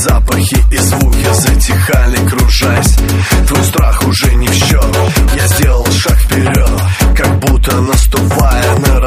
Запахи и звуки затихали, кружась. Твой страх уже не в счет. Я сделал шаг вперед Как будто наступая на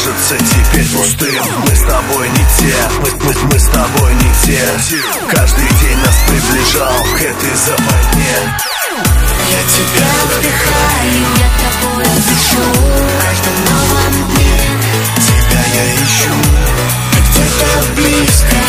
кажется теперь пустым Мы с тобой не те, мы, мы, мы с тобой не те. Каждый день нас приближал к этой западне. Я тебя вдыхаю, я тобой дышу В каждом новом дне. Тебя я ищу. Ты где-то близко.